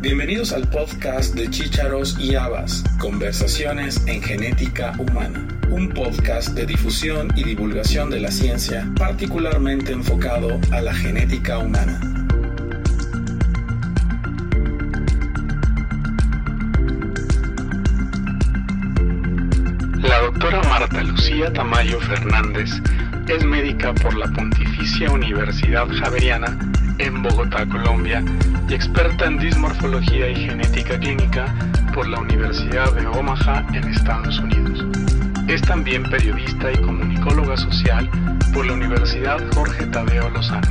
Bienvenidos al podcast de Chícharos y Habas, Conversaciones en Genética Humana, un podcast de difusión y divulgación de la ciencia particularmente enfocado a la genética humana. La doctora Marta Lucía Tamayo Fernández es médica por la Pontificia Universidad Javeriana en Bogotá, Colombia, y experta en dismorfología y genética clínica por la Universidad de Omaha en Estados Unidos. Es también periodista y comunicóloga social por la Universidad Jorge Tadeo Lozano.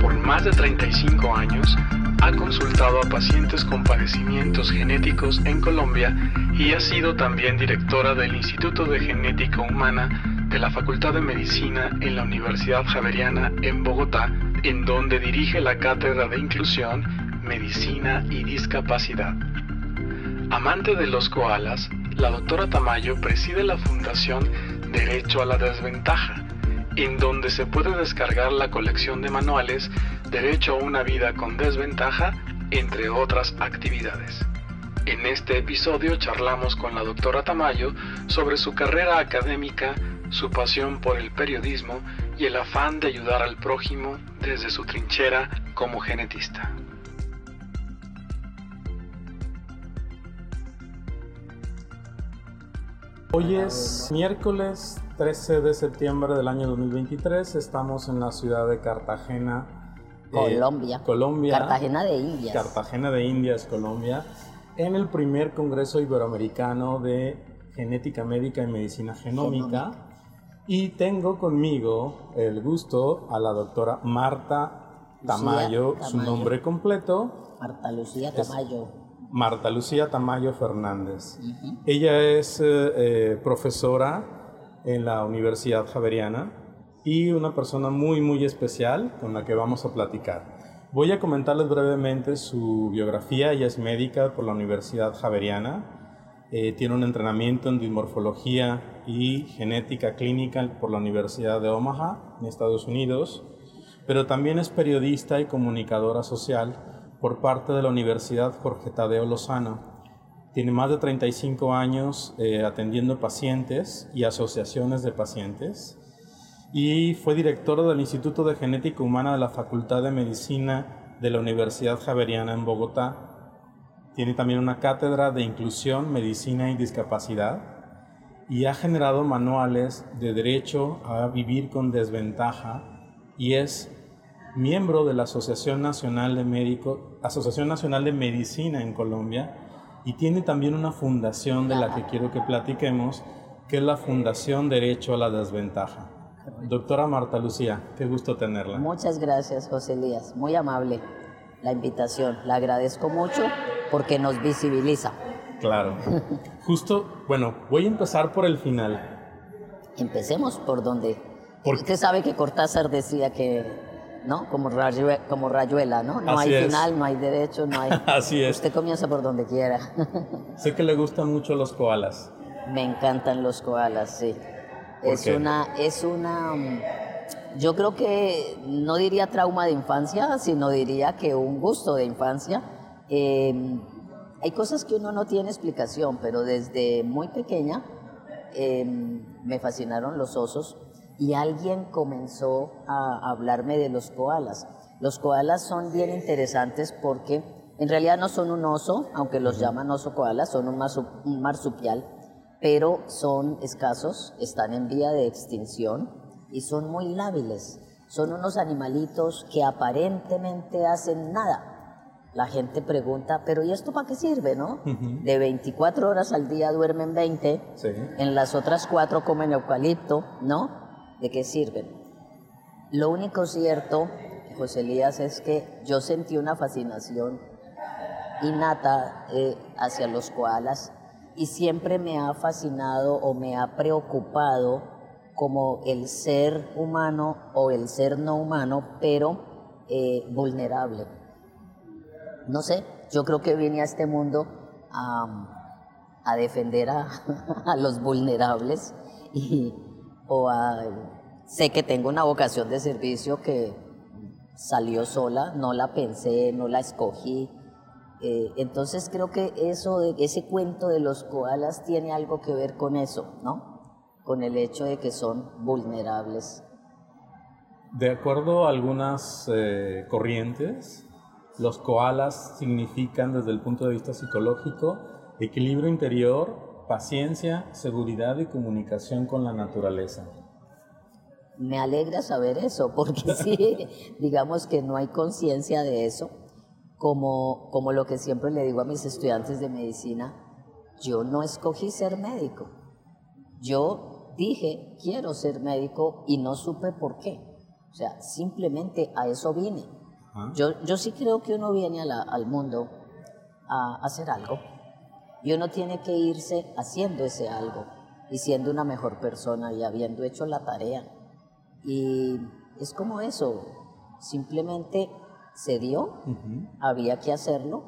Por más de 35 años ha consultado a pacientes con padecimientos genéticos en Colombia y ha sido también directora del Instituto de Genética Humana de la Facultad de Medicina en la Universidad Javeriana en Bogotá, en donde dirige la Cátedra de Inclusión, Medicina y Discapacidad. Amante de los koalas, la doctora Tamayo preside la Fundación Derecho a la Desventaja, en donde se puede descargar la colección de manuales Derecho a una vida con desventaja, entre otras actividades. En este episodio charlamos con la doctora Tamayo sobre su carrera académica, su pasión por el periodismo y el afán de ayudar al prójimo desde su trinchera como genetista. Hoy es miércoles 13 de septiembre del año 2023. Estamos en la ciudad de Cartagena, eh, Colombia. Colombia. Cartagena de Indias. Cartagena de Indias, Colombia, en el primer Congreso Iberoamericano de Genética Médica y Medicina Genómica. Y tengo conmigo el gusto a la doctora Marta Tamayo, su nombre completo. Marta Lucía Tamayo. Marta Lucía Tamayo Fernández. Ella es eh, eh, profesora en la Universidad Javeriana y una persona muy, muy especial con la que vamos a platicar. Voy a comentarles brevemente su biografía. Ella es médica por la Universidad Javeriana eh, tiene un entrenamiento en dimorfología y genética clínica por la Universidad de Omaha, en Estados Unidos, pero también es periodista y comunicadora social por parte de la Universidad Jorge Tadeo Lozano. Tiene más de 35 años eh, atendiendo pacientes y asociaciones de pacientes y fue directora del Instituto de Genética Humana de la Facultad de Medicina de la Universidad Javeriana en Bogotá tiene también una cátedra de inclusión, medicina y discapacidad y ha generado manuales de derecho a vivir con desventaja y es miembro de la Asociación Nacional de Médico, Asociación Nacional de Medicina en Colombia y tiene también una fundación de la que quiero que platiquemos, que es la Fundación Derecho a la Desventaja. Doctora Marta Lucía, qué gusto tenerla. Muchas gracias, José Elías. Muy amable la invitación. La agradezco mucho porque nos visibiliza. Claro. Justo, bueno, voy a empezar por el final. Empecemos por donde. Porque usted sabe que Cortázar decía que, ¿no? Como, como rayuela, ¿no? No hay final, no hay derecho, no hay. Así es. Usted comienza por donde quiera. sé que le gustan mucho los koalas. Me encantan los koalas, sí. Es una, es una. Yo creo que no diría trauma de infancia, sino diría que un gusto de infancia. Em, hay cosas que uno no tiene explicación, pero desde muy pequeña em, me fascinaron los osos y alguien comenzó a hablarme de los koalas. Los koalas son bien interesantes porque en realidad no son un oso, aunque los llaman oso koala, son un marsupial, pero son escasos, están en vía de extinción y son muy lábiles. Son unos animalitos que aparentemente hacen nada, la gente pregunta, pero ¿y esto para qué sirve, no? De 24 horas al día duermen 20, en las otras cuatro comen eucalipto, ¿no? ¿De qué sirven? Lo único cierto, José Elías, es que yo sentí una fascinación innata eh, hacia los koalas y siempre me ha fascinado o me ha preocupado como el ser humano o el ser no humano, pero eh, vulnerable no sé, yo creo que vine a este mundo a, defender a, los vulnerables y o sé que tengo una vocación de servicio que salió sola, no la pensé, no la escogí, Eh, entonces creo que eso, ese cuento de los koalas tiene algo que ver con eso, ¿no? Con el hecho de que son vulnerables. De acuerdo a algunas eh, corrientes, los koalas significan desde el punto de vista psicológico equilibrio interior, paciencia, seguridad y comunicación con la naturaleza. Me alegra saber eso, porque sí, digamos que no hay conciencia de eso, como, como lo que siempre le digo a mis estudiantes de medicina, yo no escogí ser médico, yo dije quiero ser médico y no supe por qué, o sea, simplemente a eso vine. Yo, yo sí creo que uno viene al mundo a hacer algo y uno tiene que irse haciendo ese algo y siendo una mejor persona y habiendo hecho la tarea. Y es como eso, simplemente se dio, había que hacerlo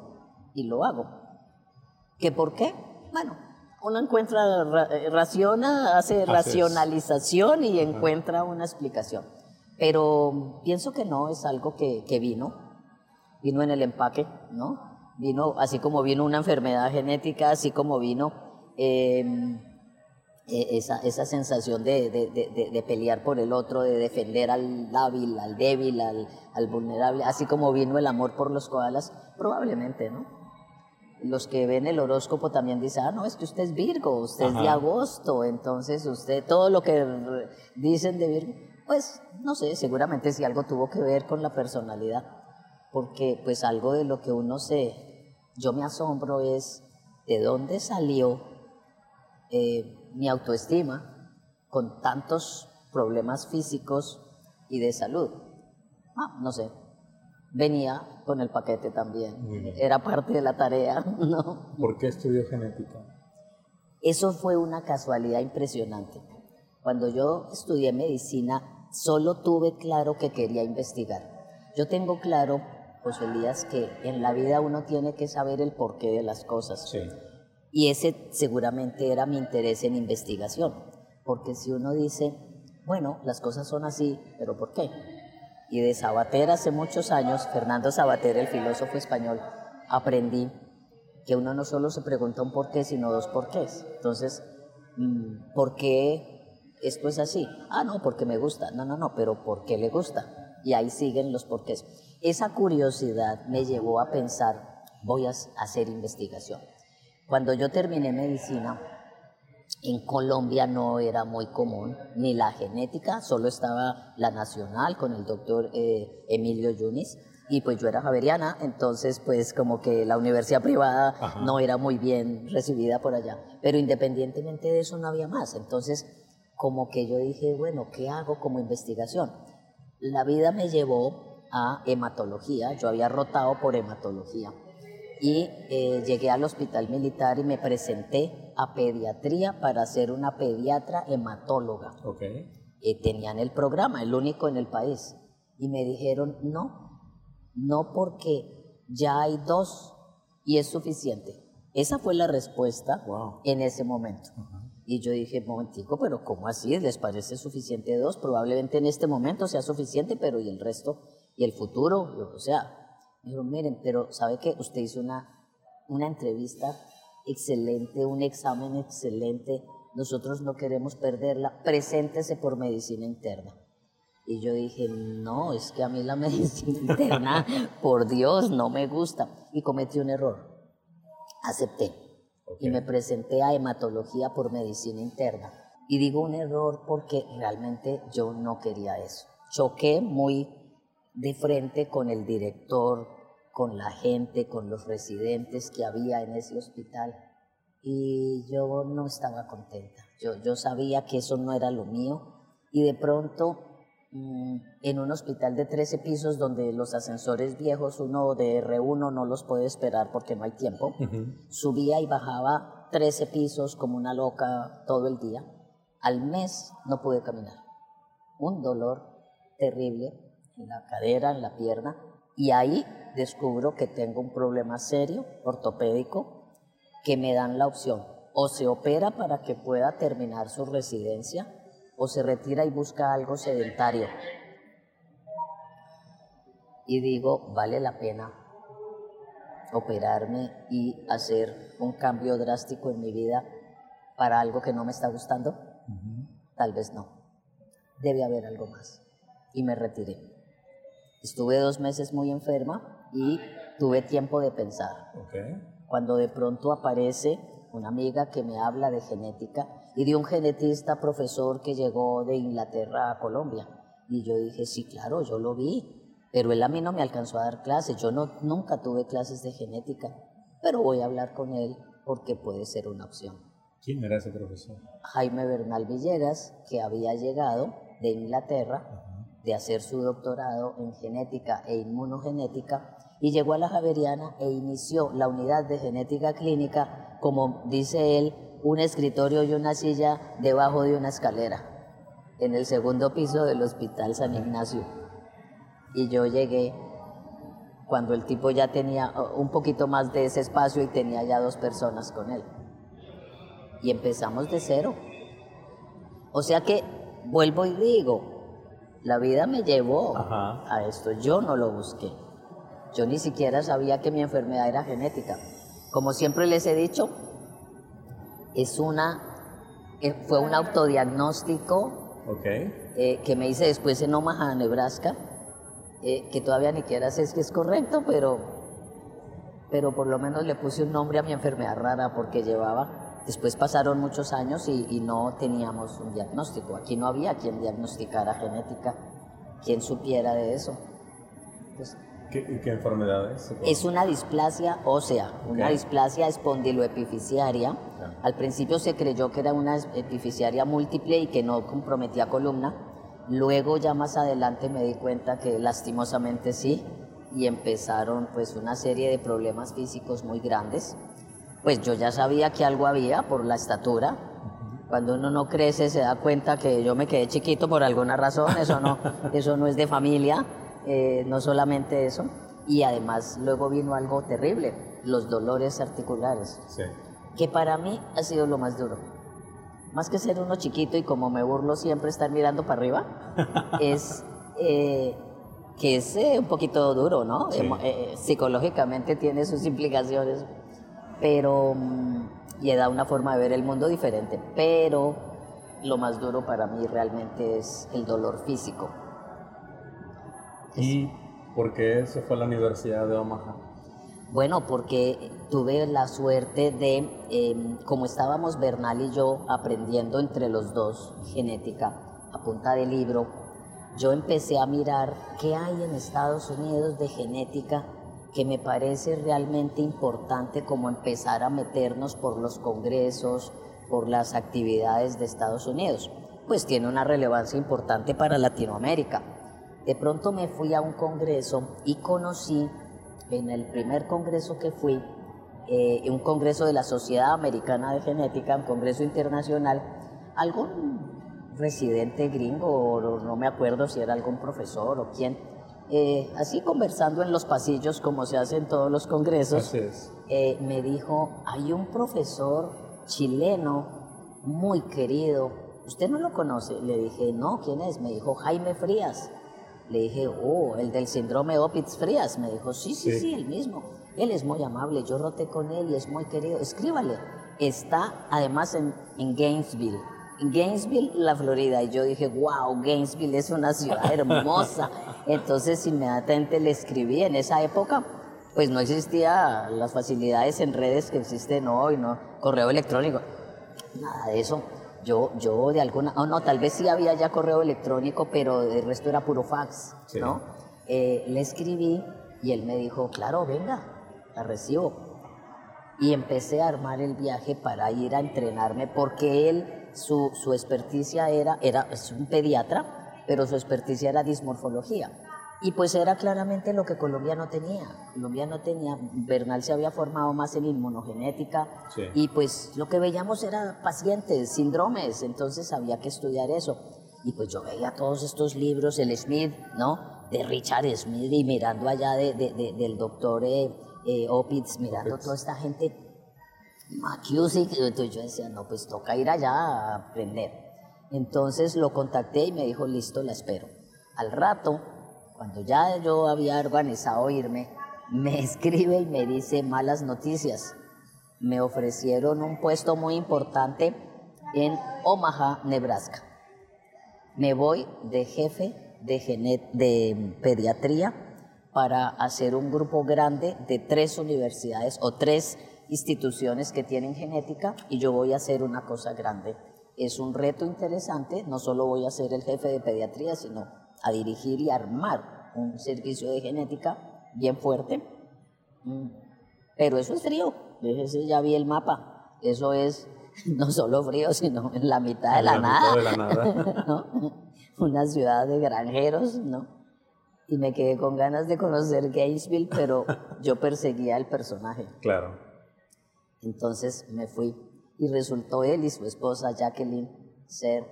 y lo hago. ¿Qué por qué? Bueno, uno encuentra, eh, raciona, hace racionalización y encuentra una explicación. Pero pienso que no, es algo que, que vino, vino en el empaque, ¿no? Vino, así como vino una enfermedad genética, así como vino em, e, esa, esa, sensación de, de, de, pelear por el otro, de defender al débil, al débil, al, al, vulnerable, así como vino el amor por los koalas, probablemente, ¿no? Los que ven el horóscopo también dicen, ah, no, es que usted es Virgo, usted es de agosto, entonces usted, todo lo que dicen de Virgo, pues no sé, seguramente si algo tuvo que ver con la personalidad, porque pues algo de lo que uno se, yo me asombro es de dónde salió eh, mi autoestima con tantos problemas físicos y de salud. Ah, no sé, venía con el paquete también, era parte de la tarea, ¿no? ¿Por qué estudió genética? Eso fue una casualidad impresionante. Cuando yo estudié medicina, solo tuve claro que quería investigar. Yo tengo claro José Elías, que en la vida uno tiene que saber el porqué de las cosas. Y ese seguramente era mi interés en investigación, porque si uno dice, bueno, las cosas son así, pero ¿por qué? Y de Sabater hace muchos años, Fernando Sabater, el filósofo español, aprendí que uno no solo se pregunta un por qué, sino dos por qué. Entonces, mm, ¿por qué esto es así? Ah, no, porque me gusta. No, no, no, pero ¿por qué le gusta? Y ahí siguen los porqués. Esa curiosidad me llevó a pensar, voy a hacer investigación. Cuando yo terminé medicina, en Colombia no era muy común ni la genética, solo estaba la nacional con el doctor eh, Emilio Yunis y pues yo era javeriana, entonces pues como que la universidad privada no era muy bien recibida por allá, pero independientemente de eso no había más, entonces como que yo dije, bueno, ¿qué hago como investigación? La vida me llevó a hematología, yo había rotado por hematología y eh, llegué al hospital militar y me presenté a pediatría para ser una pediatra hematóloga. Okay. Y tenían el programa, el único en el país. Y me dijeron, no, no porque ya hay dos y es suficiente. Esa fue la respuesta en ese momento. Y yo dije, momentico, pero ¿cómo así? ¿Les parece suficiente dos? Probablemente en este momento sea suficiente, pero ¿y el resto? y el futuro, o sea, me dijo, miren, pero ¿sabe qué? Usted hizo una, una entrevista excelente, un examen excelente, nosotros no queremos perderla, preséntese por medicina interna. Y yo dije, no, es que a mí la medicina interna, por Dios, no me gusta. Y cometí un error. Acepté. Y me presenté a hematología por medicina interna. Y digo un error porque realmente yo no quería eso. Choqué muy de frente con el director, con la gente, con los residentes que había en ese hospital. Y yo no estaba contenta. Yo, yo sabía que eso no era lo mío. Y de pronto, mm, en un hospital de 13 pisos donde los ascensores viejos, uno de R1 no los puede esperar porque no hay tiempo, subía y bajaba 13 pisos como una loca todo el día. Al mes no pude caminar. Un dolor terrible en la cadera, en la pierna, y ahí descubro que tengo un problema serio ortopédico que me dan la opción o se opera para que pueda terminar su residencia o se retira y busca algo sedentario. Y digo, vale la pena operarme y hacer un cambio drástico en mi vida para algo que no me está gustando? Tal vez no. Debe haber algo más. Y me retiré. Estuve dos meses muy enferma y tuve tiempo de pensar. Cuando de pronto aparece una amiga que me habla de genética y de un genetista profesor que llegó de Inglaterra a Colombia. Y yo dije, sí, claro, yo lo vi, pero él a mí no me alcanzó a dar clases, yo no, nunca tuve clases de genética, pero voy a hablar con él porque puede ser una opción. ¿Quién era ese profesor? Jaime Bernal Villegas, que había llegado de Inglaterra de hacer su doctorado en genética e inmunogenética y llegó a la Javeriana e inició la unidad de genética clínica, como dice él, un escritorio y una silla debajo de una escalera, en el segundo piso del Hospital San Ignacio. Y yo llegué cuando el tipo ya tenía un poquito más de ese espacio y tenía ya dos personas con él. Y empezamos de cero. O sea que, vuelvo y digo, la vida me llevó a esto, yo no lo busqué. Yo ni siquiera sabía que mi enfermedad era genética. Como siempre les he dicho, es una, eh, fue un autodiagnóstico eh, que me hice después en Omaha, Nebraska, eh, que todavía ni siquiera sé si es correcto, pero, pero por lo menos le puse un nombre a mi enfermedad rara porque llevaba, después pasaron muchos años y, no teníamos un diagnóstico. Aquí no había quien diagnosticara genética, quien supiera de eso. ¿Qué, enfermedad es? Es una displasia ósea, una displasia espondiloepificiaria. Al principio se creyó que era una epificiaria múltiple y que no comprometía columna. Luego ya más adelante me di cuenta que lastimosamente sí y empezaron pues una serie de problemas físicos muy grandes. Pues yo ya sabía que algo había por la estatura. Cuando uno no crece se da cuenta que yo me quedé chiquito por alguna razón, eso no, eso no es de familia. Eh, no solamente eso, y además luego vino algo terrible, los dolores articulares, que para mí ha sido lo más duro. Más que ser uno chiquito y como me burlo siempre estar mirando para arriba, es eh, que es eh, un poquito duro, ¿no? psicológicamente tiene sus implicaciones, pero mm, y da una forma de ver el mundo diferente, pero lo más duro para mí realmente es el dolor físico ¿Y por qué se fue a la Universidad de Omaha? Bueno, porque tuve la suerte de, em, como estábamos Bernal y yo aprendiendo entre los dos genética a punta de libro, yo empecé a mirar qué hay en Estados Unidos de genética que me parece realmente importante como empezar a meternos por los congresos, por las actividades de Estados Unidos. Pues tiene una relevancia importante para Latinoamérica. De pronto me fui a un congreso y conocí, en el primer congreso que fui, eh, un congreso de la Sociedad Americana de Genética, un congreso internacional, algún residente gringo, o no me acuerdo si era algún profesor o quién, eh, así conversando en los pasillos como se hace en todos los congresos, eh, me dijo, hay un profesor chileno muy querido, ¿usted no lo conoce? Le dije, no, ¿quién es? Me dijo, Jaime Frías. Le dije, oh, el del síndrome Opitz Frías. Me dijo, sí, sí, sí, el mismo. Él es muy amable, yo roté con él y es muy querido. Escríbale. Está además en, en Gainesville. Gainesville, la Florida. Y yo dije, wow, Gainesville es una ciudad hermosa. Entonces inmediatamente le escribí. En esa época, pues no existía las facilidades en redes que existen hoy, ¿no? Correo electrónico. Nada de eso. Yo, yo de alguna, oh, no, tal vez sí había ya correo electrónico, pero el resto era puro fax, ¿no? Eh, le escribí y él me dijo, claro, venga, la recibo. Y empecé a armar el viaje para ir a entrenarme, porque él, su, su experticia era, era, es un pediatra, pero su experticia era dismorfología. Y pues era claramente lo que Colombia no tenía. Colombia no tenía, Bernal se había formado más en inmunogenética y pues lo que veíamos era pacientes, síndromes, entonces había que estudiar eso. Y pues yo veía todos estos libros, el Smith, ¿no? De Richard Smith y mirando allá de, de, del doctor eh, eh, Opitz, mirando toda esta gente, McCusick, entonces yo decía, no, pues toca ir allá a aprender. Entonces lo contacté y me dijo, listo, la espero. Al rato cuando ya yo había organizado irme, me escribe y me dice malas noticias. Me ofrecieron un puesto muy importante en Omaha, Nebraska. Me voy de jefe de, de pediatría para hacer un grupo grande de tres universidades o tres instituciones que tienen genética y yo voy a hacer una cosa grande. Es un reto interesante, no solo voy a ser el jefe de pediatría, sino a dirigir y armar un servicio de genética bien fuerte. Mm. Pero eso es frío, ya vi el mapa, eso es no solo frío, sino en la mitad de la, nada. De la nada. Una ciudad de granjeros, ¿no? Y me quedé con ganas de conocer Gainesville, pero yo perseguía al personaje. Claro. Entonces me fui y resultó él y su esposa Jacqueline ser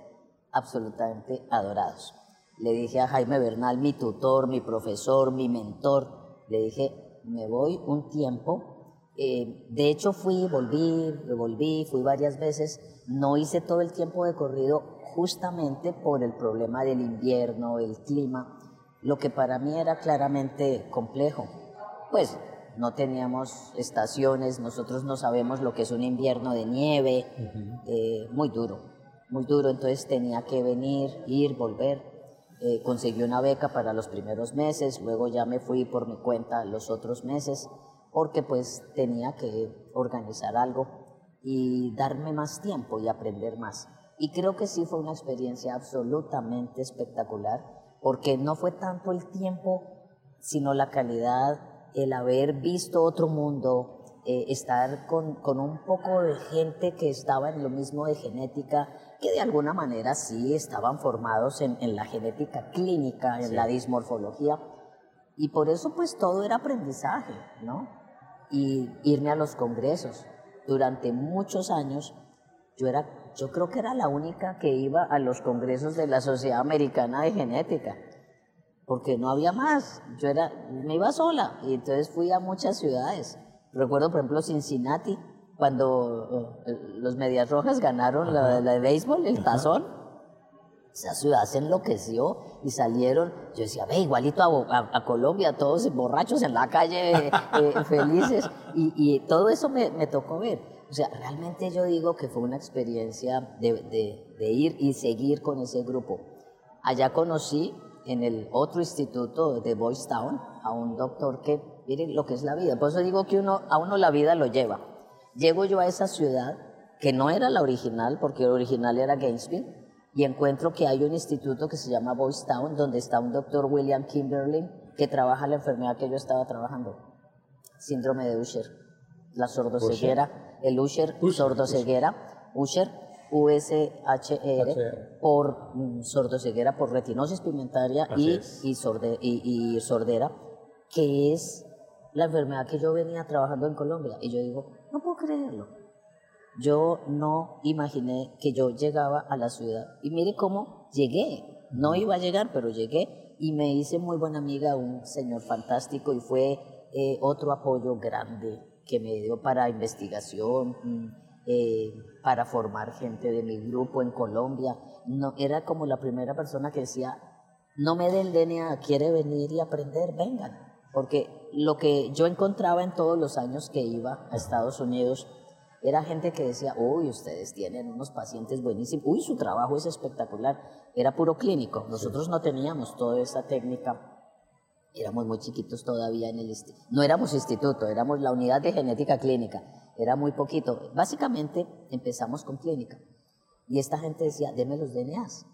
absolutamente adorados. Le dije a Jaime Bernal, mi tutor, mi profesor, mi mentor, le dije, me voy un tiempo eh, de hecho fui, volví, volví, fui varias veces, no hice todo el tiempo de corrido justamente por el problema del invierno, el clima, lo que para mí era claramente complejo. Pues no teníamos estaciones, nosotros no sabemos lo que es un invierno de nieve, eh, muy duro, muy duro, entonces tenía que venir, ir, volver. Eh, conseguí una beca para los primeros meses, luego ya me fui por mi cuenta los otros meses porque pues tenía que organizar algo y darme más tiempo y aprender más. Y creo que sí fue una experiencia absolutamente espectacular, porque no fue tanto el tiempo, sino la calidad, el haber visto otro mundo, eh, estar con, con, un poco de gente que estaba en lo mismo de genética, que de alguna manera sí estaban formados en, en la genética clínica, en la dismorfología, y por eso pues todo era aprendizaje, ¿no? y irme a los congresos. Durante muchos años yo era, yo creo que era la única que iba a los congresos de la Sociedad Americana de Genética, porque no había más. Yo era, me iba sola y entonces fui a muchas ciudades. Recuerdo, por ejemplo, Cincinnati, cuando eh, los Medias Rojas ganaron la, de béisbol, el tazón esa ciudad se enloqueció y salieron, yo decía, ve, igualito a, Colombia, todos borrachos en la calle, eh, felices, y, todo eso me, tocó ver. O sea, realmente yo digo que fue una experiencia de, ir y seguir con ese grupo. Allá conocí en el otro instituto de Boys Town a un doctor que, miren lo que es la vida, por eso digo que uno, a uno la vida lo lleva. Llego yo a esa ciudad, que no era la original, porque la original era Gainesville, y encuentro que hay un instituto que se llama Boys Town, donde está un doctor William Kimberlin que trabaja la enfermedad que yo estaba trabajando, síndrome de Usher, la sordoceguera, el Usher, sordoceguera, Usher, USHR, por mm, sordoceguera, por retinosis pigmentaria y, y, y sordera, que es la enfermedad que yo venía trabajando en Colombia. Y yo digo, no puedo creerlo. Yo no imaginé que yo llegaba a la ciudad. Y mire cómo llegué. No iba a llegar, pero llegué y me hice muy buena amiga, un señor fantástico y fue eh, otro apoyo grande que me dio para investigación, mm, eh, para formar gente de mi grupo en Colombia. No, era como la primera persona que decía, no me den DNA, quiere venir y aprender, vengan. Porque lo que yo encontraba en todos los años que iba a Estados Unidos, era gente que decía, uy, ustedes tienen unos pacientes buenísimos, uy, su trabajo es espectacular. Era puro clínico. Nosotros no teníamos toda esa técnica. Éramos muy chiquitos todavía en el no éramos instituto, éramos la unidad de genética clínica. Era muy poquito. Básicamente empezamos con clínica. Y esta gente decía, deme los DNAs.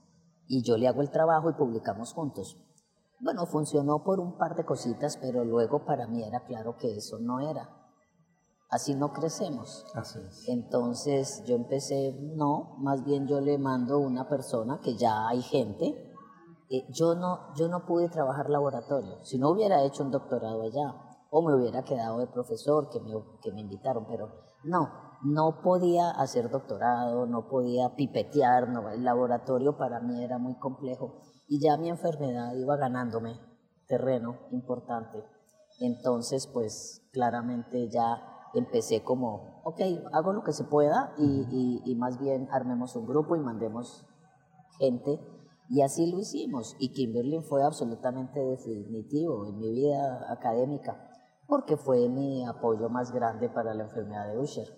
Y yo le hago el trabajo y publicamos juntos. Bueno, funcionó por un par de cositas, pero luego para mí era claro que eso no era así no crecemos. Así es. Entonces yo empecé, no, más bien yo le mando una persona que ya hay gente. Eh, yo, no, yo no pude trabajar laboratorio, si no hubiera hecho un doctorado allá, o me hubiera quedado de profesor, que me, que me invitaron, pero no, no podía hacer doctorado, no podía pipetear, no, el laboratorio para mí era muy complejo y ya mi enfermedad iba ganándome terreno importante. Entonces, pues claramente ya empecé como, ok, hago lo que se pueda y, y, más bien armemos un grupo y mandemos gente. Y así lo hicimos. Y Kimberly fue absolutamente definitivo en mi vida académica, porque fue mi apoyo más grande para la enfermedad de Usher.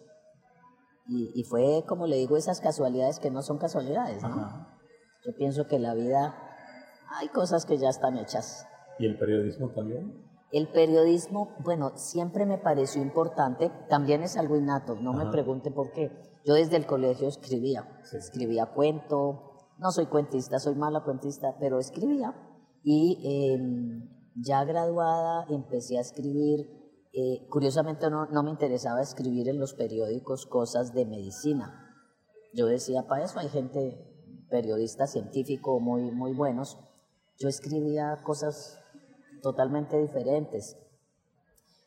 Y, fue, como le digo, esas casualidades que no son casualidades, ¿no? Yo pienso que la vida hay cosas que ya están hechas. ¿Y el periodismo también? El periodismo, bueno, siempre me pareció importante, también es algo innato, no me pregunte por qué. Yo desde el colegio escribía, escribía cuento, no soy cuentista, soy mala cuentista, pero escribía. Y em, ya graduada empecé a escribir, eh, curiosamente no, no, me interesaba escribir en los periódicos cosas de medicina. Yo decía, para eso hay gente, periodista científico muy, muy buenos. Yo escribía cosas totalmente diferentes.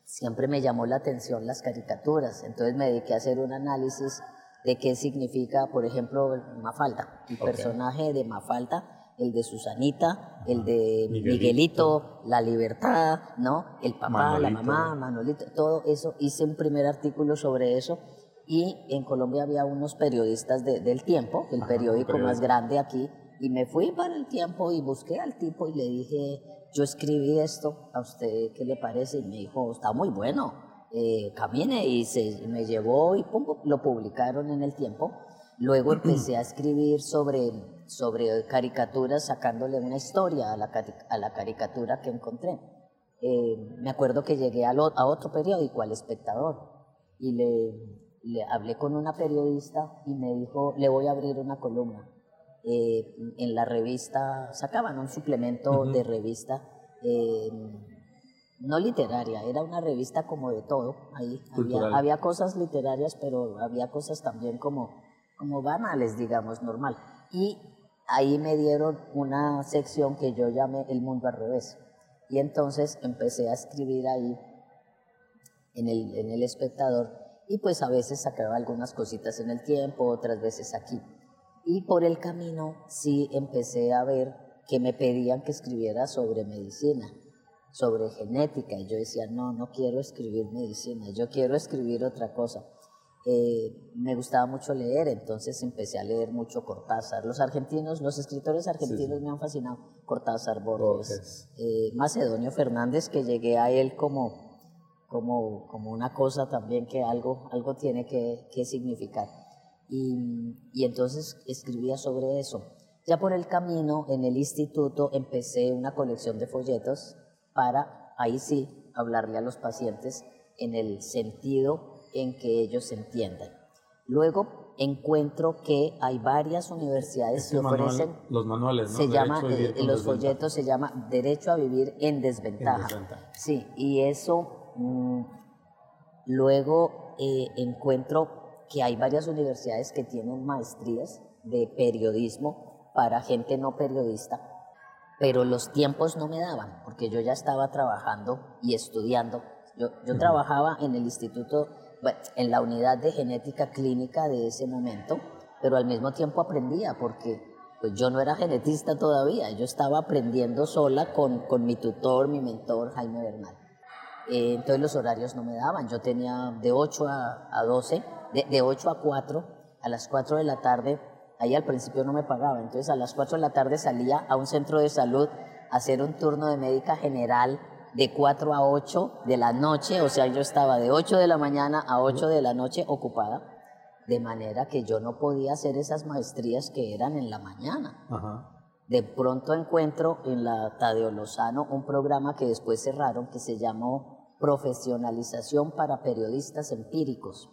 Siempre me llamó la atención las caricaturas, entonces me dediqué a hacer un análisis de qué significa, por ejemplo, Mafalda, el personaje de Mafalda el de Susanita, el de Miguelito. La Libertad, ¿no? El papá, la mamá, Manolito, todo eso. Hice un primer artículo sobre eso y en Colombia había unos periodistas del tiempo, el periódico más grande aquí, y me fui para el tiempo y busqué al tipo y le dije, yo escribí esto, ¿a usted qué le parece? Y me dijo, está muy bueno, eh, camine y se, me llevó y lo publicaron en el tiempo. Luego empecé a escribir sobre sobre caricaturas sacándole una historia a la, a la caricatura que encontré. Eh, me acuerdo que llegué a, a, otro periódico, al Espectador, y le, le, hablé con una periodista y me dijo, le voy a abrir una columna. Eh, en la revista, sacaban un suplemento de revista, eh, no literaria, era una revista como de todo, ahí había, había, cosas literarias, pero había cosas también como, como banales, digamos, normal. Y ahí me dieron una sección que yo llamé El Mundo al Revés. Y entonces empecé a escribir ahí en el, en el espectador y pues a veces sacaba algunas cositas en el tiempo, otras veces aquí. Y por el camino sí empecé a ver que me pedían que escribiera sobre medicina, sobre genética. Y yo decía, no, no quiero escribir medicina, yo quiero escribir otra cosa. Eh, me gustaba mucho leer, entonces empecé a leer mucho Cortázar. Los argentinos, los escritores argentinos me han fascinado. Cortázar, Borges, eh, Macedonio Fernández, que llegué a él como, como, como una cosa también que algo, algo tiene que, que significar. Y, y, entonces escribía sobre eso. Ya por el camino, en el instituto, empecé una colección de folletos para, ahí sí, hablarle a los pacientes en el sentido en que ellos entiendan. Luego encuentro que hay varias universidades que ofrecen los manuales, ¿no? Se llama eh, los folletos se llama Derecho a vivir en desventaja. Sí, y eso mm, luego eh, encuentro que hay varias universidades que tienen maestrías de periodismo para gente no periodista, pero los tiempos no me daban porque yo ya estaba trabajando y estudiando. Yo, yo trabajaba en el Instituto en la unidad de genética clínica de ese momento, pero al mismo tiempo aprendía porque pues yo no era genetista todavía, yo estaba aprendiendo sola con, con mi tutor, mi mentor Jaime Bernal. Eh, entonces los horarios no me daban, yo tenía de 8 a, a 12, de, de 8 a 4, a las 4 de la tarde, ahí al principio no me pagaba, entonces a las 4 de la tarde salía a un centro de salud a hacer un turno de médica general de 4 a 8 de la noche, o sea, yo estaba de 8 de la mañana a 8 de la noche ocupada, de manera que yo no podía hacer esas maestrías que eran en la mañana. De pronto encuentro en la Tadeo Lozano un programa que después cerraron que se llamó Profesionalización para Periodistas Empíricos.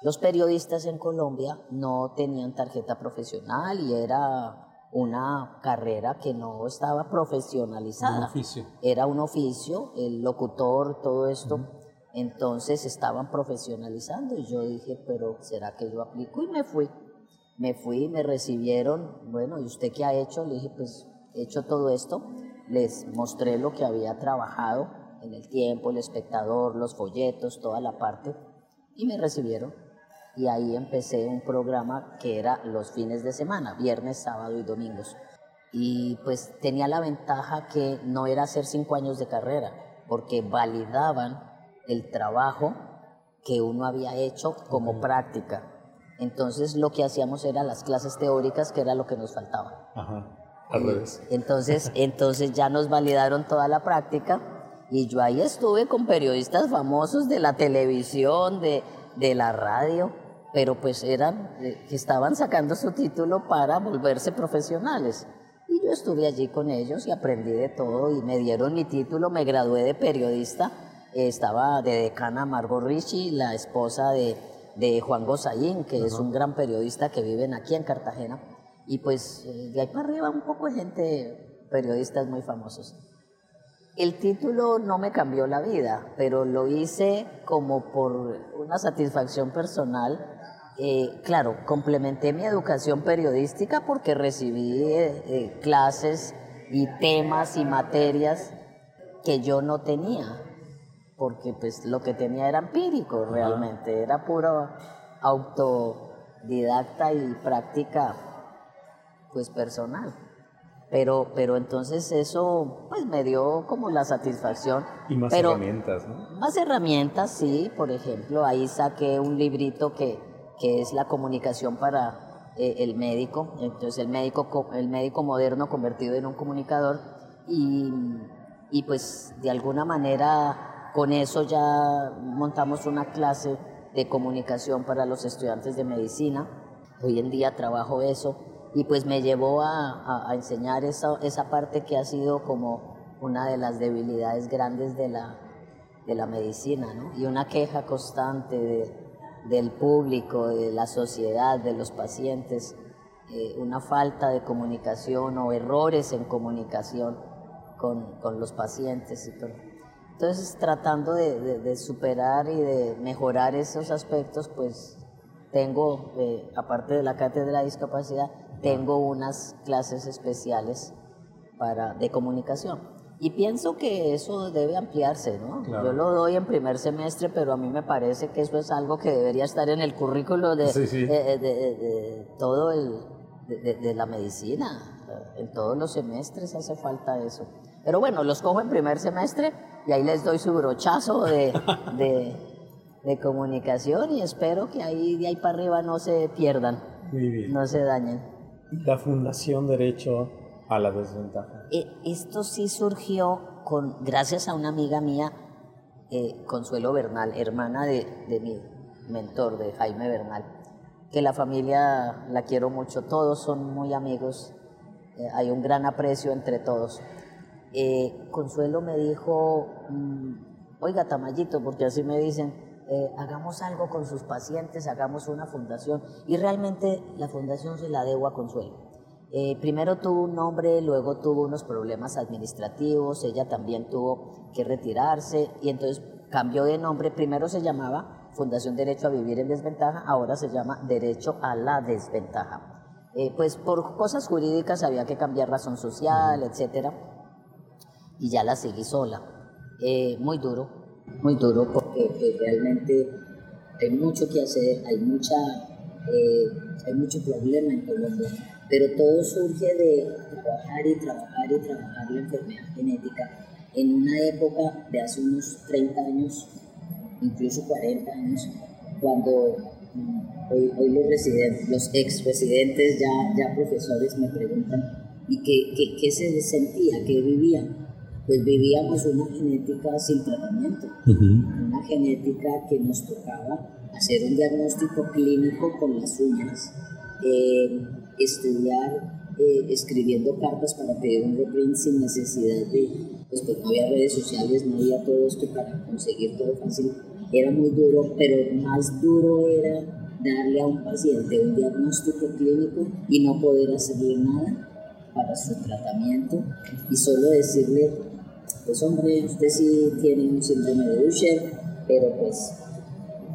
Los periodistas en Colombia no tenían tarjeta profesional y era una carrera que no estaba profesionalizada. Un oficio. Era un oficio, el locutor, todo esto. Entonces estaban profesionalizando y yo dije, pero ¿será que yo aplico? Y me fui. Me fui, me recibieron, bueno, ¿y usted qué ha hecho? Le dije, pues he hecho todo esto. Les mostré lo que había trabajado en el tiempo, el espectador, los folletos, toda la parte, y me recibieron y ahí empecé un programa que era los fines de semana, viernes, sábado y domingos. Y pues tenía la ventaja que no era hacer cinco años de carrera, porque validaban el trabajo que uno había hecho como práctica. Entonces lo que hacíamos era las clases teóricas, que era lo que nos faltaba. Ajá, al revés. Entonces, entonces ya nos validaron toda la práctica Y yo ahí estuve con periodistas famosos de la televisión, de, de la radio, pero pues eran eh, que estaban sacando su título para volverse profesionales. Y yo estuve allí con ellos y aprendí de todo y me dieron mi título, me gradué de periodista, estaba de decana Margot Ricci, la esposa de, de Juan Gozaín, que es un gran periodista que vive aquí en Cartagena. Y pues eh, de ahí para arriba un poco de gente, periodistas muy famosos. El título no me cambió la vida, pero lo hice como por una satisfacción personal eh, claro, complementé mi educación periodística porque recibí eh, eh, clases y temas y materias que yo no tenía, porque pues lo que tenía era empírico realmente, era puro autodidacta y práctica pues personal. Pero, pero entonces eso pues me dio como la satisfacción. Y más herramientas, ¿no? Más herramientas, sí. Por ejemplo, ahí saqué un librito que, que es la comunicación para eh, el médico, entonces el médico, el médico moderno convertido en un comunicador y, y pues de alguna manera con eso ya montamos una clase de comunicación para los estudiantes de medicina. Hoy en día trabajo eso y pues me llevó a, a, enseñar esa, esa, parte que ha sido como una de las debilidades grandes de la, de la medicina, ¿no? Y una queja constante de, del público, de la sociedad, de los pacientes, eh, una falta de comunicación o errores en comunicación con, con los pacientes. Y Entonces, tratando de, de, superar y de mejorar esos aspectos, pues tengo, eh, aparte de la cátedra de discapacidad, tengo unas clases especiales para, de comunicación. Y pienso que eso debe ampliarse, ¿no? Yo lo doy en primer semestre, pero a mí me parece que eso es algo que debería estar en el currículo de, de, todo el, de, la medicina. En todos los semestres hace falta eso. Pero bueno, los cojo en primer semestre y ahí les doy su brochazo de, de, comunicación y espero que ahí de ahí para arriba no se pierdan, no se dañen. La Fundación Derecho a la desventaja. Eh, esto sí surgió con, gracias a una amiga mía, eh, Consuelo Bernal, hermana de, mi mentor, de Jaime Bernal, que la familia la quiero mucho, todos son muy amigos, eh, hay un gran aprecio entre todos. Consuelo me dijo, mm, oiga Tamayito, porque así me dicen, hagamos algo con sus pacientes, hagamos una fundación, y realmente la fundación se la debo a Consuelo eh, primero tuvo un nombre, luego tuvo unos problemas administrativos, ella también tuvo que retirarse y entonces cambió de nombre. Primero se llamaba Fundación Derecho a Vivir en Desventaja, ahora se llama Derecho a la Desventaja. Eh, pues por cosas jurídicas había que cambiar razón social, etcétera, y ya la seguí sola. Eh, muy duro, muy duro porque pues, realmente hay mucho que hacer, hay mucha, hay mucho problema en Colombia pero todo surge de trabajar y trabajar y trabajar la enfermedad genética en una época de hace unos 30 años, incluso 40 años, cuando mm, hoy, los, residentes, los ex residentes, ya, ya profesores, me preguntan, ¿y qué, qué, se sentía? ¿Qué vivían? Pues vivíamos una genética sin tratamiento, una genética que nos tocaba hacer un diagnóstico clínico con las uñas. Eh, estudiar eh, escribiendo cartas para pedir un reprint sin necesidad de, pues, pues, no había redes sociales, no había todo esto para conseguir todo fácil. Era muy duro, pero más duro era darle a un paciente un diagnóstico clínico y no poder hacerle nada para su tratamiento y solo decirle, pues hombre, usted sí tiene un síndrome de Usher, pero pues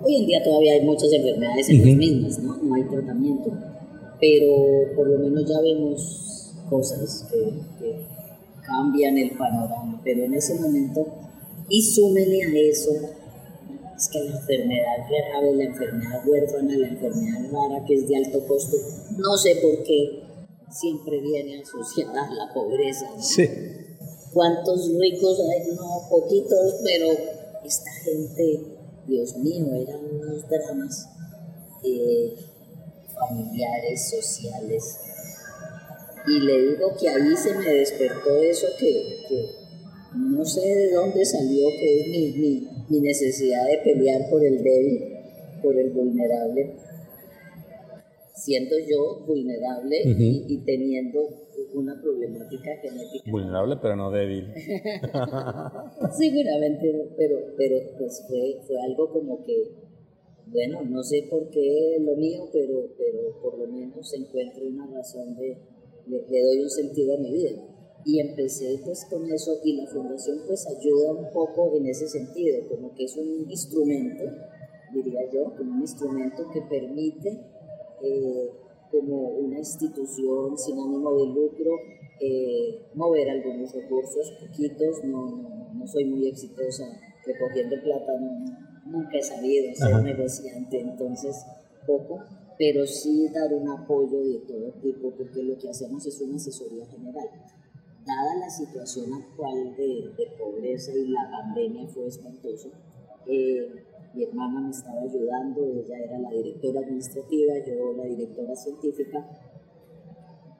hoy en día todavía hay muchas enfermedades en las mismas, ¿no? No hay tratamiento pero por lo menos ya vemos cosas que, cambian el panorama, pero en ese momento, y súmele a eso, es que la enfermedad grave, la enfermedad huérfana, la enfermedad rara que es de alto costo, no sé por qué siempre viene asociada a la pobreza. Sí. ¿Cuántos ricos hay? No, poquitos, pero esta gente, Dios mío, eran unos dramas. Eh, familiares, sociales. Y le digo que ahí se me despertó eso que, no sé de dónde salió que es mi, mi, necesidad de pelear por el débil, por el vulnerable, siendo yo vulnerable y, teniendo una problemática genética. Vulnerable pero no débil. Seguramente, pero, pero pues fue, fue algo como que, bueno, no sé por qué lo mío, pero, pero por lo menos encuentro una razón de, le doy un sentido a mi vida. Y empecé pues con eso y la fundación pues ayuda un poco en ese sentido, como que es un instrumento, diría yo, un instrumento que permite eh, como una institución sin ánimo de lucro eh, mover algunos recursos, poquitos, no, no, soy muy exitosa recogiendo plata, nunca he sabido ser negociante, entonces poco, pero sí dar un apoyo de todo tipo, porque lo que hacemos es una asesoría general dada la situación actual de, pobreza y la pandemia fue espantoso, eh, mi hermana me estaba ayudando, ella era la directora administrativa, yo la directora científica.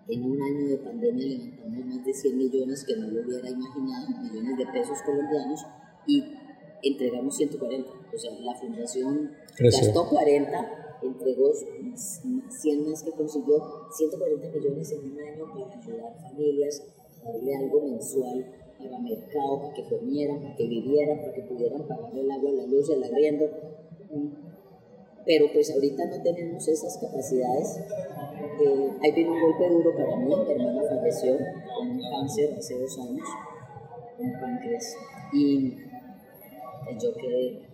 En un año de pandemia levantamos más de 100 millones, que no lo hubiera imaginado, millones de pesos colombianos, y entregamos 140. O sea, la fundación gastó 40, entregó 100 más que consiguió, 140 millones en un año para ayudar familias, darle algo mensual para mercado, para que comieran, para que vivieran, para que pudieran pagar el agua, la luz, el arriendo. Pero pues ahorita no tenemos esas capacidades. Eh, ahí vino un golpe duro para mí, mi hermana falleció con un cáncer hace dos años, un páncreas, y yo quedé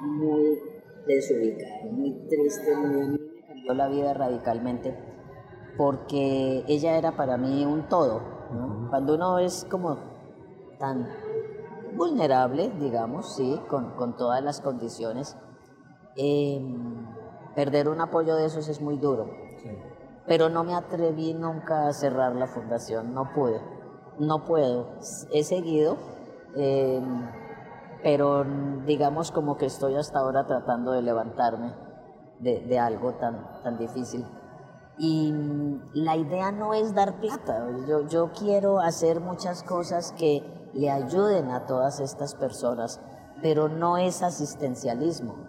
muy desubicada, muy triste, muy a mí me cambió la vida radicalmente porque ella era para mí un todo. Cuando uno es como tan vulnerable, digamos, sí, con, todas las condiciones, em, perder un apoyo de esos es muy duro. Pero no me atreví nunca a cerrar la fundación, no pude, no puedo. He seguido, em, pero digamos como que estoy hasta ahora tratando de levantarme de, de algo tan, tan difícil. Y la idea no es dar plata, yo, yo quiero hacer muchas cosas que le ayuden a todas estas personas, pero no es asistencialismo.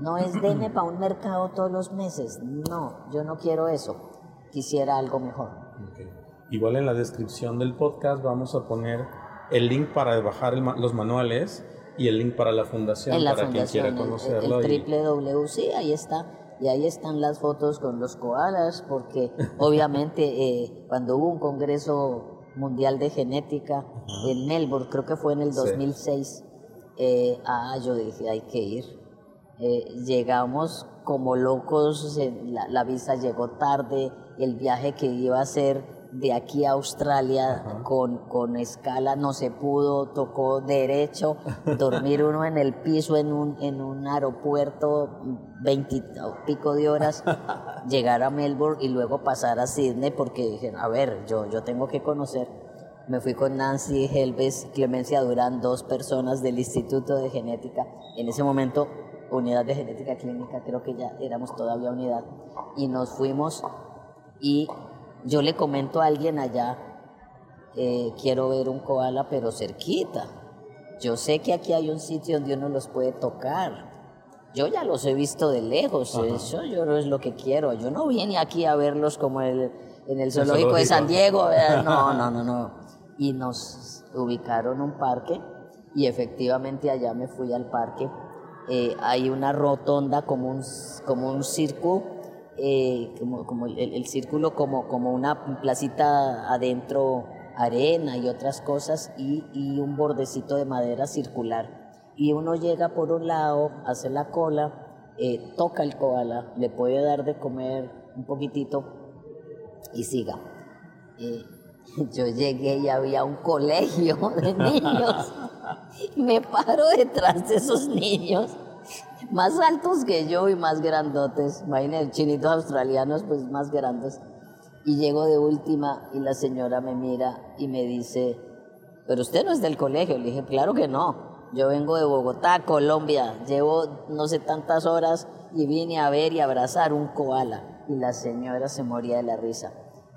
No es denme para un mercado todos los meses. No, yo no quiero eso. Quisiera algo mejor. Igual en la descripción del podcast vamos a poner el link para bajar los manuales y el link para la fundación para quien quiera conocerlo. El, el sí, ahí está y ahí están las fotos con los koalas, porque obviamente eh, cuando hubo un Congreso Mundial de Genética en Melbourne, creo que fue en el 2006, eh, ah, yo dije, hay que ir. Eh, llegamos como locos, la, la visa llegó tarde, el viaje que iba a ser de aquí a Australia con, con, escala no se pudo, tocó derecho, dormir uno en el piso en un, en un aeropuerto, pico de horas, llegar a Melbourne y luego pasar a Sydney porque dije, a ver, yo, yo tengo que conocer. Me fui con Nancy Helves, Clemencia Durán, dos personas del Instituto de Genética. En ese momento, unidad de genética clínica, creo que ya éramos todavía unidad. Y nos fuimos y yo le comento a alguien allá, eh, quiero ver un koala pero cerquita. Yo sé que aquí hay un sitio donde uno los puede tocar. Yo ya los he visto de lejos, eso yo no es lo que quiero. Yo no vine aquí a verlos como el, en el zoológico, de San Diego, no, no, no, no. Y nos ubicaron un parque y efectivamente allá me fui al parque. Eh, hay una rotonda como un, como un circo eh, como, como el, círculo como, como una placita adentro, arena y otras cosas, y, un bordecito de madera circular. Y uno llega por un lado, hace la cola, eh, toca el koala, le puede dar de comer un poquitito y siga. Eh, yo llegué y había un colegio de niños. Me paro detrás de esos niños más altos que yo y más grandotes. Imagínense, chinitos australianos, pues más grandes. Y llego de última y la señora me mira y me dice, pero usted no es del colegio. Le dije, claro que no. Yo vengo de Bogotá, Colombia. Llevo no sé tantas horas y vine a ver y abrazar un koala. Y la señora se moría de la risa.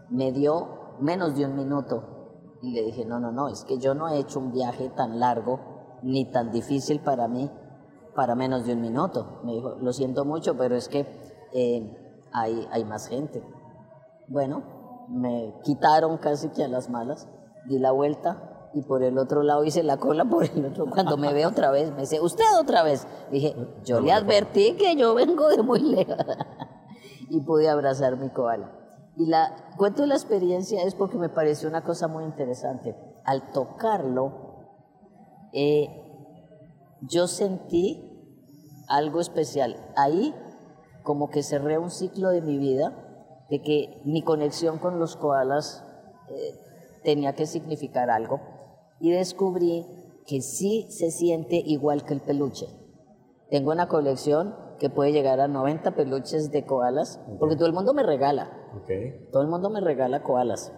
Me dio menos de un minuto Y le dije, no, no, no, es que yo no he hecho un viaje tan largo ni tan difícil para mí para menos de un minuto. Me dijo, lo siento mucho, pero es que eh, hay, hay más gente. Bueno, me quitaron casi que a las malas, di la vuelta y por el otro lado hice la cola por el otro. Cuando me ve otra vez, me dice, ¿usted otra vez? Dije, yo le advertí que yo vengo de muy lejos. y pude abrazar mi koala. Y la cuento la experiencia es porque me pareció una cosa muy interesante. Al tocarlo, eh, yo sentí algo especial. Ahí como que cerré un ciclo de mi vida de que mi conexión con los koalas eh, tenía que significar algo y descubrí que sí se siente igual que el peluche. Tengo una colección que puede llegar a 90 peluches de koalas, porque todo el mundo me regala. Todo el mundo me regala koalas.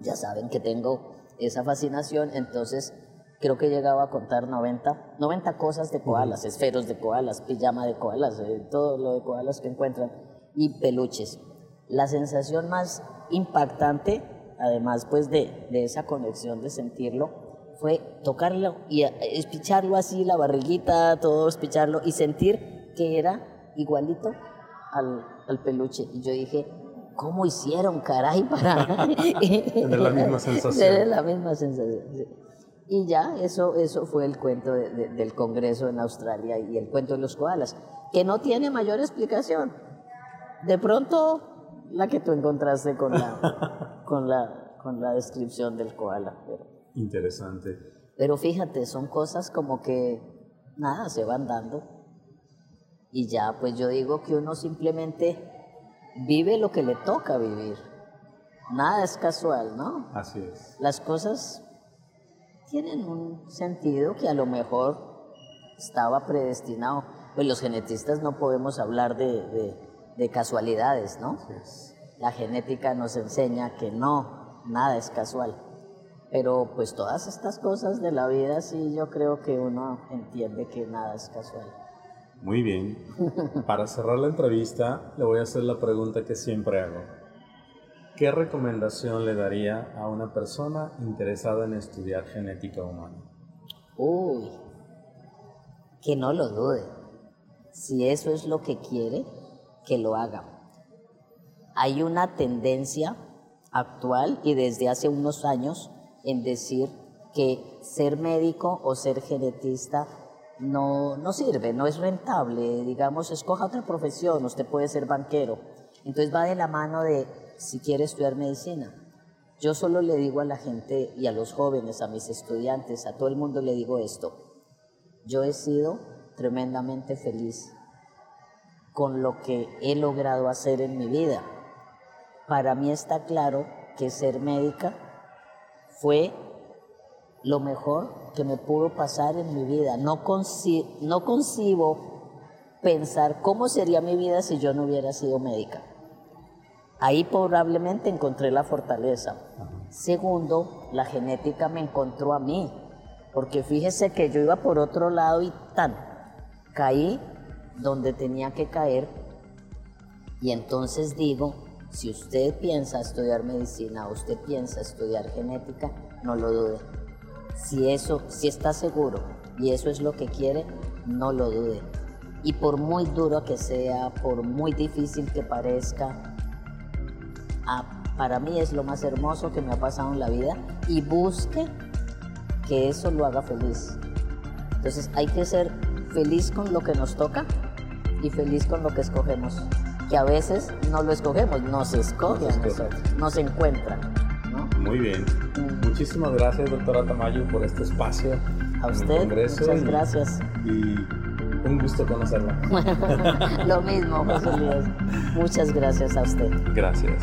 Ya saben que tengo esa fascinación, entonces creo que llegaba a contar 90, 90 cosas de koalas, esferos de koalas, pijama de koalas, eh, todo lo de koalas que encuentran, y peluches. La sensación más impactante, además pues de, de esa conexión de sentirlo, fue tocarlo y eh, espicharlo así, la barriguita, todo espicharlo y sentir que era igualito al, al peluche. Y yo dije, ¿cómo hicieron, caray, para tener la misma sensación? Tener la misma sensación. Y ya, eso, eso fue el cuento del Congreso en Australia y el cuento de los koalas, que no tiene mayor explicación. De pronto, la que tú encontraste con la, con la, con la descripción del koala. Pero, Interesante. Pero fíjate, son cosas como que, nada, se van dando. Y ya, pues yo digo que uno simplemente vive lo que le toca vivir. Nada es casual, ¿no? Así es. Las cosas tienen un sentido que a lo mejor estaba predestinado. Pues los genetistas no podemos hablar de, de, casualidades, ¿no? La genética nos enseña que no, nada es casual. Pero pues todas estas cosas de la vida sí yo creo que uno entiende que nada es casual. Muy bien. Para cerrar la entrevista le voy a hacer la pregunta que siempre hago. ¿Qué recomendación le daría a una persona interesada en estudiar genética humana? Uy, que no lo dude. Si eso es lo que quiere, que lo haga. Hay una tendencia actual y desde hace unos años en decir que ser médico o ser genetista no, no sirve, no es rentable. Digamos, escoja otra profesión, usted puede ser banquero. Entonces va de la mano de si quiere estudiar medicina. Yo solo le digo a la gente y a los jóvenes, a mis estudiantes, a todo el mundo le digo esto. Yo he sido tremendamente feliz con lo que he logrado hacer en mi vida. Para mí está claro que ser médica fue lo mejor que me pudo pasar en mi vida. No, no concibo pensar cómo sería mi vida si yo no hubiera sido médica. Ahí probablemente encontré la fortaleza. Segundo, la genética me encontró a mí, porque fíjese que yo iba por otro lado y tan, caí donde tenía que caer. Y entonces digo, si usted piensa estudiar medicina usted piensa estudiar genética, no lo dude. Si eso, si está seguro y eso es lo que quiere, no lo dude. Y por muy duro que sea, por muy difícil que parezca, para mí es lo más hermoso que me ha pasado en la vida y busque que eso lo haga feliz. Entonces hay que ser feliz con lo que nos toca y feliz con lo que escogemos. Que a veces no lo escogemos, nos escoge nos nos encuentra. Muy bien. Mm. Muchísimas gracias, doctora Tamayo, por este espacio. A usted, muchas gracias. Y un gusto conocerla. lo mismo, José Luis. Muchas gracias a usted. Gracias.